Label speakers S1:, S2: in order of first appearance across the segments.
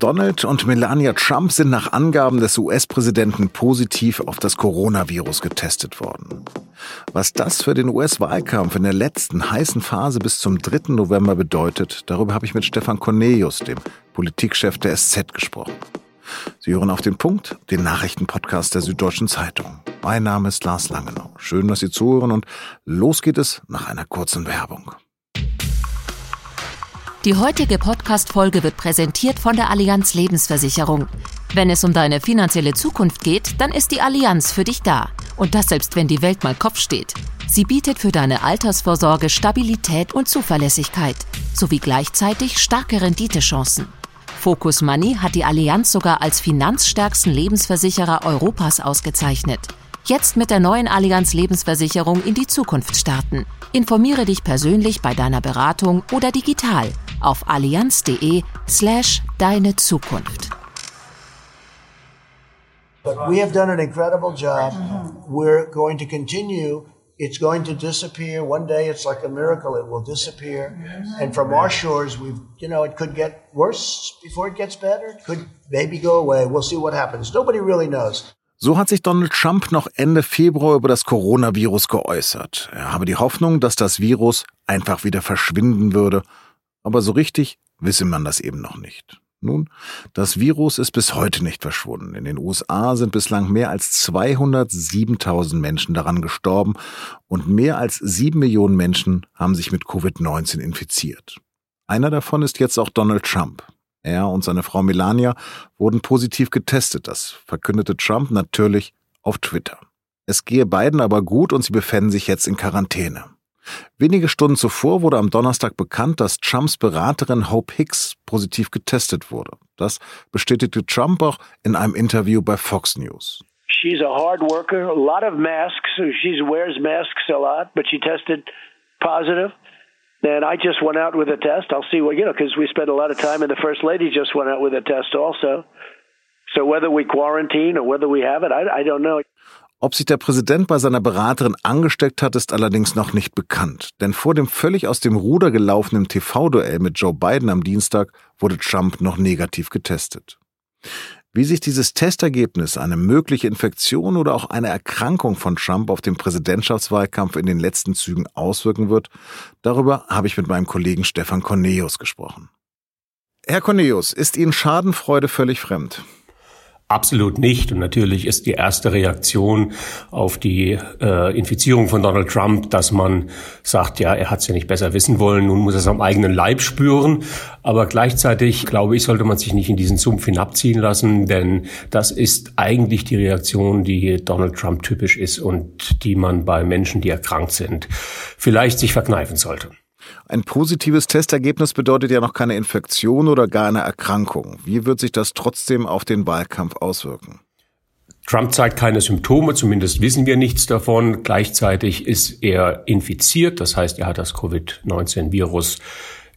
S1: Donald und Melania Trump sind nach Angaben des US-Präsidenten positiv auf das Coronavirus getestet worden. Was das für den US-Wahlkampf in der letzten heißen Phase bis zum 3. November bedeutet, darüber habe ich mit Stefan Cornelius, dem Politikchef der SZ, gesprochen. Sie hören auf den Punkt, den Nachrichtenpodcast der Süddeutschen Zeitung. Mein Name ist Lars Langenau. Schön, dass Sie zuhören und los geht es nach einer kurzen Werbung.
S2: Die heutige Podcast-Folge wird präsentiert von der Allianz Lebensversicherung. Wenn es um deine finanzielle Zukunft geht, dann ist die Allianz für dich da. Und das selbst, wenn die Welt mal Kopf steht. Sie bietet für deine Altersvorsorge Stabilität und Zuverlässigkeit sowie gleichzeitig starke Renditechancen. Focus Money hat die Allianz sogar als finanzstärksten Lebensversicherer Europas ausgezeichnet. Jetzt mit der neuen Allianz Lebensversicherung in die Zukunft starten. Informiere dich persönlich bei deiner Beratung oder digital auf allianz.de slash deine Zukunft.
S3: But we have done an incredible job. We're going to continue. It's going to disappear. One day it's like a miracle. It will disappear. And from our shores, we've, you know, it could get worse before it gets better. It could maybe go away. We'll see what happens. Nobody really knows.
S1: So hat sich Donald Trump noch Ende Februar über das Coronavirus geäußert. Er habe die Hoffnung, dass das Virus einfach wieder verschwinden würde aber so richtig wisse man das eben noch nicht. Nun, das Virus ist bis heute nicht verschwunden. In den USA sind bislang mehr als 207.000 Menschen daran gestorben und mehr als sieben Millionen Menschen haben sich mit Covid-19 infiziert. Einer davon ist jetzt auch Donald Trump. Er und seine Frau Melania wurden positiv getestet. Das verkündete Trump natürlich auf Twitter. Es gehe beiden aber gut und sie befänden sich jetzt in Quarantäne. Wenige Stunden zuvor wurde am Donnerstag bekannt, dass Trumps Beraterin Hope Hicks positiv getestet wurde. Das bestätigte Trump auch in einem Interview bei Fox News.
S4: She's a hard worker, a lot of masks. She wears masks a lot, but she tested positive. And I just went out with a test. I'll see what, you know, because we spent a lot of time, and the First Lady just went out with a test also. So whether we quarantine or whether we have it, I, I don't know.
S1: Ob sich der Präsident bei seiner Beraterin angesteckt hat, ist allerdings noch nicht bekannt. Denn vor dem völlig aus dem Ruder gelaufenen TV-Duell mit Joe Biden am Dienstag wurde Trump noch negativ getestet. Wie sich dieses Testergebnis, eine mögliche Infektion oder auch eine Erkrankung von Trump auf den Präsidentschaftswahlkampf in den letzten Zügen auswirken wird, darüber habe ich mit meinem Kollegen Stefan Cornelius gesprochen. Herr Cornelius, ist Ihnen Schadenfreude völlig fremd?
S5: Absolut nicht. Und natürlich ist die erste Reaktion auf die äh, Infizierung von Donald Trump, dass man sagt, ja, er hat es ja nicht besser wissen wollen, nun muss er es am eigenen Leib spüren. Aber gleichzeitig, glaube ich, sollte man sich nicht in diesen Sumpf hinabziehen lassen, denn das ist eigentlich die Reaktion, die Donald Trump typisch ist und die man bei Menschen, die erkrankt sind, vielleicht sich verkneifen sollte.
S1: Ein positives Testergebnis bedeutet ja noch keine Infektion oder gar eine Erkrankung. Wie wird sich das trotzdem auf den Wahlkampf auswirken?
S5: Trump zeigt keine Symptome, zumindest wissen wir nichts davon. Gleichzeitig ist er infiziert, das heißt, er hat das Covid-19-Virus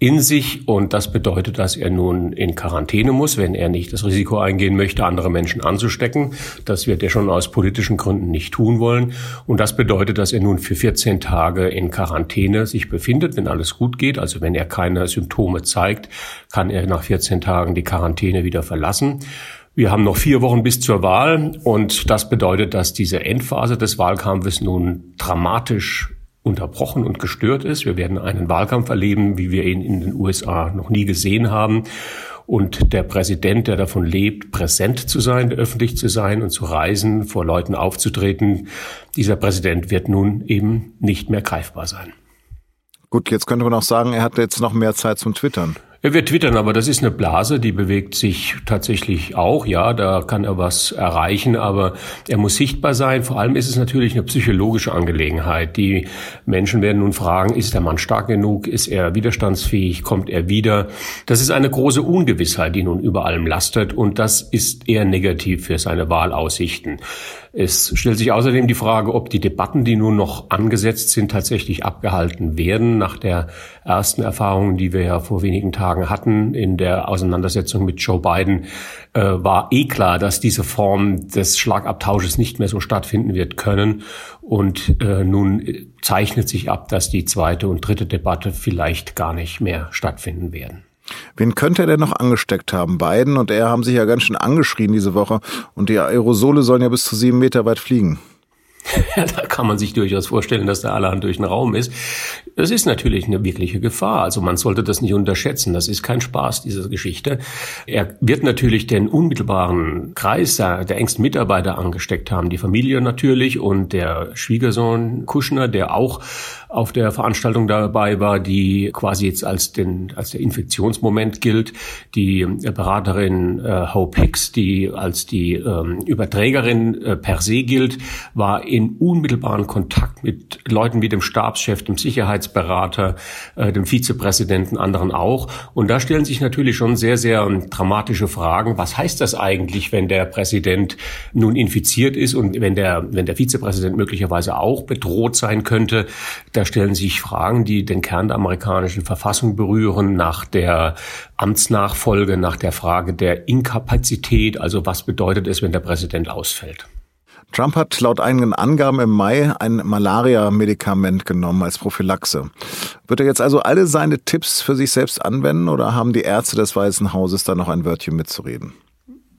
S5: in sich und das bedeutet, dass er nun in Quarantäne muss, wenn er nicht das Risiko eingehen möchte, andere Menschen anzustecken. Das wird er schon aus politischen Gründen nicht tun wollen und das bedeutet, dass er nun für 14 Tage in Quarantäne sich befindet, wenn alles gut geht, also wenn er keine Symptome zeigt, kann er nach 14 Tagen die Quarantäne wieder verlassen. Wir haben noch vier Wochen bis zur Wahl und das bedeutet, dass diese Endphase des Wahlkampfes nun dramatisch unterbrochen und gestört ist. Wir werden einen Wahlkampf erleben, wie wir ihn in den USA noch nie gesehen haben. Und der Präsident, der davon lebt, präsent zu sein, öffentlich zu sein und zu reisen, vor Leuten aufzutreten, dieser Präsident wird nun eben nicht mehr greifbar sein.
S1: Gut, jetzt könnte man auch sagen, er hat jetzt noch mehr Zeit zum Twittern.
S5: Er wird twittern, aber das ist eine Blase, die bewegt sich tatsächlich auch. Ja, da kann er was erreichen, aber er muss sichtbar sein. Vor allem ist es natürlich eine psychologische Angelegenheit. Die Menschen werden nun fragen, ist der Mann stark genug? Ist er widerstandsfähig? Kommt er wieder? Das ist eine große Ungewissheit, die nun über allem lastet und das ist eher negativ für seine Wahlaussichten. Es stellt sich außerdem die Frage, ob die Debatten, die nun noch angesetzt sind, tatsächlich abgehalten werden. Nach der ersten Erfahrung, die wir ja vor wenigen Tagen hatten in der Auseinandersetzung mit Joe Biden, äh, war eh klar, dass diese Form des Schlagabtausches nicht mehr so stattfinden wird können. Und äh, nun zeichnet sich ab, dass die zweite und dritte Debatte vielleicht gar nicht mehr stattfinden werden.
S1: Wen könnte er denn noch angesteckt haben? Biden und er haben sich ja ganz schön angeschrien diese Woche und die Aerosole sollen ja bis zu sieben Meter weit fliegen.
S5: da kann man sich durchaus vorstellen, dass da allerhand durch den Raum ist. Das ist natürlich eine wirkliche Gefahr. Also man sollte das nicht unterschätzen. Das ist kein Spaß, diese Geschichte. Er wird natürlich den unmittelbaren Kreis der, engsten Mitarbeiter angesteckt haben. Die Familie natürlich und der Schwiegersohn Kuschner, der auch auf der Veranstaltung dabei war, die quasi jetzt als, den, als der Infektionsmoment gilt. Die Beraterin äh, Hope Hicks, die als die ähm, Überträgerin äh, per se gilt, war in unmittelbaren Kontakt mit Leuten wie dem Stabschef, dem Sicherheitsberater, äh, dem Vizepräsidenten, anderen auch. Und da stellen sich natürlich schon sehr, sehr ähm, dramatische Fragen. Was heißt das eigentlich, wenn der Präsident nun infiziert ist und wenn der, wenn der Vizepräsident möglicherweise auch bedroht sein könnte? Da stellen sich Fragen, die den Kern der amerikanischen Verfassung berühren, nach der Amtsnachfolge, nach der Frage der Inkapazität, also was bedeutet es, wenn der Präsident ausfällt.
S1: Trump hat laut eigenen Angaben im Mai ein Malaria-Medikament genommen als Prophylaxe. Wird er jetzt also alle seine Tipps für sich selbst anwenden oder haben die Ärzte des Weißen Hauses da noch ein Wörtchen mitzureden?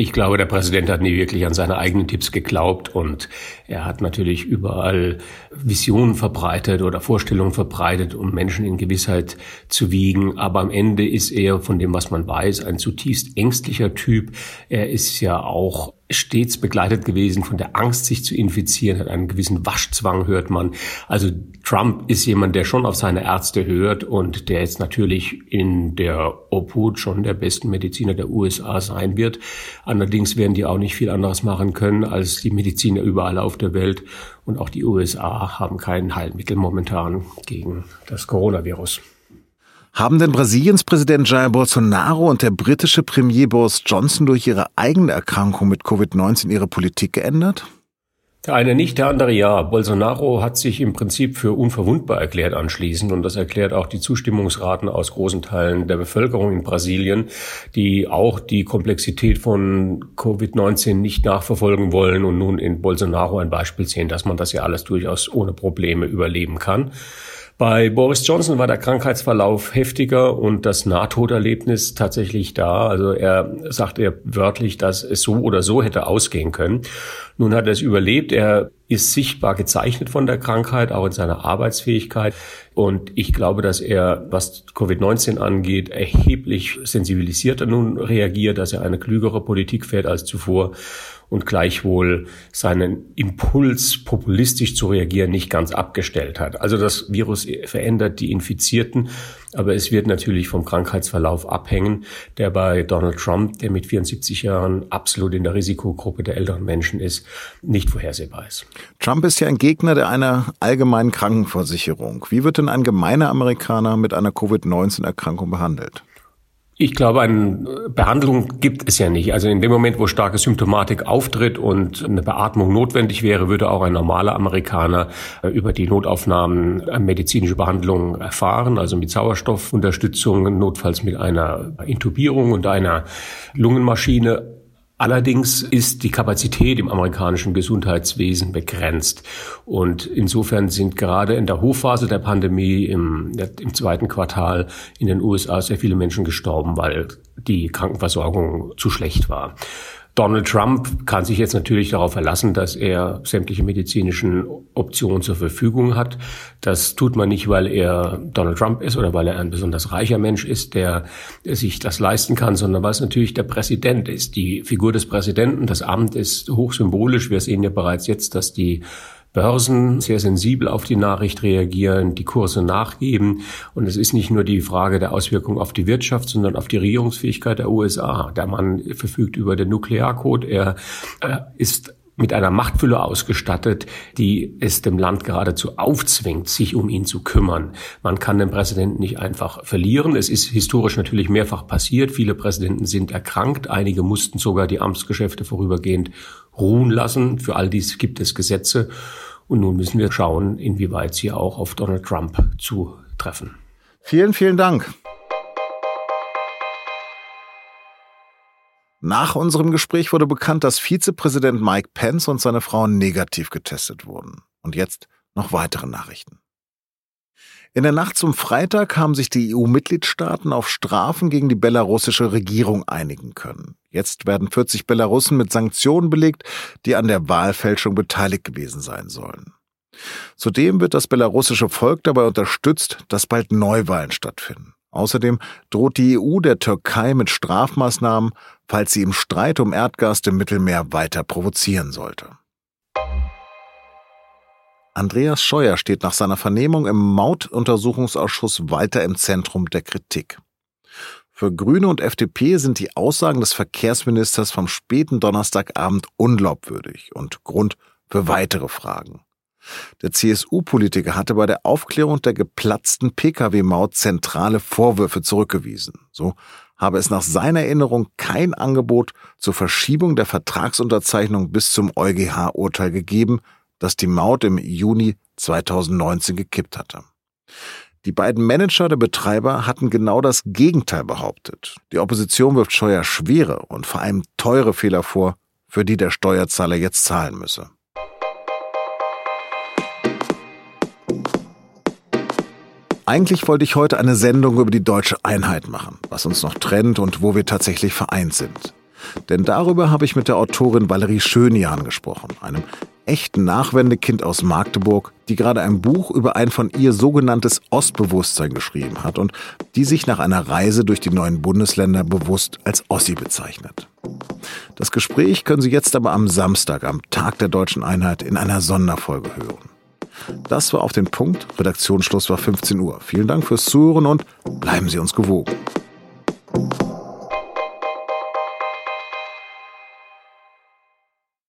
S5: Ich glaube, der Präsident hat nie wirklich an seine eigenen Tipps geglaubt und er hat natürlich überall Visionen verbreitet oder Vorstellungen verbreitet, um Menschen in Gewissheit zu wiegen. Aber am Ende ist er von dem, was man weiß, ein zutiefst ängstlicher Typ. Er ist ja auch stets begleitet gewesen von der Angst, sich zu infizieren, hat einen gewissen Waschzwang, hört man. Also Trump ist jemand, der schon auf seine Ärzte hört und der jetzt natürlich in der Obhut schon der besten Mediziner der USA sein wird. Allerdings werden die auch nicht viel anderes machen können als die Mediziner überall auf der Welt. Und auch die USA haben kein Heilmittel momentan gegen das Coronavirus.
S1: Haben denn Brasiliens Präsident Jair Bolsonaro und der britische Premier Boris Johnson durch ihre eigene Erkrankung mit Covid-19 ihre Politik geändert?
S5: Der eine nicht, der andere ja. Bolsonaro hat sich im Prinzip für unverwundbar erklärt anschließend und das erklärt auch die Zustimmungsraten aus großen Teilen der Bevölkerung in Brasilien, die auch die Komplexität von Covid-19 nicht nachverfolgen wollen und nun in Bolsonaro ein Beispiel sehen, dass man das ja alles durchaus ohne Probleme überleben kann. Bei Boris Johnson war der Krankheitsverlauf heftiger und das Nahtoderlebnis tatsächlich da. Also er sagt er wörtlich, dass es so oder so hätte ausgehen können. Nun hat er es überlebt. Er ist sichtbar gezeichnet von der Krankheit, auch in seiner Arbeitsfähigkeit. Und ich glaube, dass er, was Covid-19 angeht, erheblich sensibilisierter nun reagiert, dass er eine klügere Politik fährt als zuvor und gleichwohl seinen Impuls, populistisch zu reagieren, nicht ganz abgestellt hat. Also das Virus verändert die Infizierten, aber es wird natürlich vom Krankheitsverlauf abhängen, der bei Donald Trump, der mit 74 Jahren absolut in der Risikogruppe der älteren Menschen ist, nicht vorhersehbar ist.
S1: Trump ist ja ein Gegner der einer allgemeinen Krankenversicherung. Wie wird denn ein gemeiner Amerikaner mit einer Covid-19-Erkrankung behandelt?
S5: Ich glaube, eine Behandlung gibt es ja nicht. Also in dem Moment, wo starke Symptomatik auftritt und eine Beatmung notwendig wäre, würde auch ein normaler Amerikaner äh, über die Notaufnahmen eine medizinische Behandlung erfahren, also mit Sauerstoffunterstützung, notfalls mit einer Intubierung und einer Lungenmaschine. Allerdings ist die Kapazität im amerikanischen Gesundheitswesen begrenzt. Und insofern sind gerade in der Hochphase der Pandemie im, im, zweiten Quartal in den USA sehr viele Menschen gestorben, weil die Krankenversorgung zu schlecht war. Donald Trump kann sich jetzt natürlich darauf verlassen, dass er sämtliche medizinischen Optionen zur Verfügung hat. Das tut man nicht, weil er Donald Trump ist oder weil er ein besonders reicher Mensch ist, der, sich das leisten kann, sondern weil es natürlich der Präsident ist. Die Figur des Präsidenten, das Amt ist hochsymbolisch. Wir sehen ja bereits jetzt, dass die Börsen sehr sensibel auf die Nachricht reagieren, die Kurse nachgeben. Und es ist nicht nur die Frage der Auswirkung auf die Wirtschaft, sondern auf die Regierungsfähigkeit der USA. Der Mann verfügt über den Nuklearcode. Er äh, ist mit einer Machtfülle ausgestattet, die es dem Land geradezu aufzwingt, sich um ihn zu kümmern. Man kann den Präsidenten nicht einfach verlieren. Es ist historisch natürlich mehrfach passiert. Viele Präsidenten sind erkrankt. Einige mussten sogar die Amtsgeschäfte vorübergehend ruhen lassen. Für all dies gibt es Gesetze. Und nun müssen wir schauen, inwieweit sie auch auf Donald Trump zutreffen.
S1: Vielen, vielen Dank. Nach unserem Gespräch wurde bekannt, dass Vizepräsident Mike Pence und seine Frau negativ getestet wurden. Und jetzt noch weitere Nachrichten. In der Nacht zum Freitag haben sich die EU-Mitgliedstaaten auf Strafen gegen die belarussische Regierung einigen können. Jetzt werden 40 Belarussen mit Sanktionen belegt, die an der Wahlfälschung beteiligt gewesen sein sollen. Zudem wird das belarussische Volk dabei unterstützt, dass bald Neuwahlen stattfinden. Außerdem droht die EU der Türkei mit Strafmaßnahmen, falls sie im Streit um Erdgas im Mittelmeer weiter provozieren sollte. Andreas Scheuer steht nach seiner Vernehmung im Mautuntersuchungsausschuss weiter im Zentrum der Kritik. Für Grüne und FDP sind die Aussagen des Verkehrsministers vom späten Donnerstagabend unglaubwürdig und Grund für weitere Fragen. Der CSU-Politiker hatte bei der Aufklärung der geplatzten Pkw-Maut zentrale Vorwürfe zurückgewiesen. So habe es nach seiner Erinnerung kein Angebot zur Verschiebung der Vertragsunterzeichnung bis zum EuGH-Urteil gegeben, das die Maut im Juni 2019 gekippt hatte. Die beiden Manager der Betreiber hatten genau das Gegenteil behauptet. Die Opposition wirft Scheuer schwere und vor allem teure Fehler vor, für die der Steuerzahler jetzt zahlen müsse. Eigentlich wollte ich heute eine Sendung über die deutsche Einheit machen, was uns noch trennt und wo wir tatsächlich vereint sind. Denn darüber habe ich mit der Autorin Valerie Schönian gesprochen, einem echten Nachwendekind aus Magdeburg, die gerade ein Buch über ein von ihr sogenanntes Ostbewusstsein geschrieben hat und die sich nach einer Reise durch die neuen Bundesländer bewusst als Ossi bezeichnet. Das Gespräch können Sie jetzt aber am Samstag, am Tag der deutschen Einheit, in einer Sonderfolge hören. Das war auf den Punkt. Redaktionsschluss war 15 Uhr. Vielen Dank fürs Zuhören und bleiben Sie uns gewogen.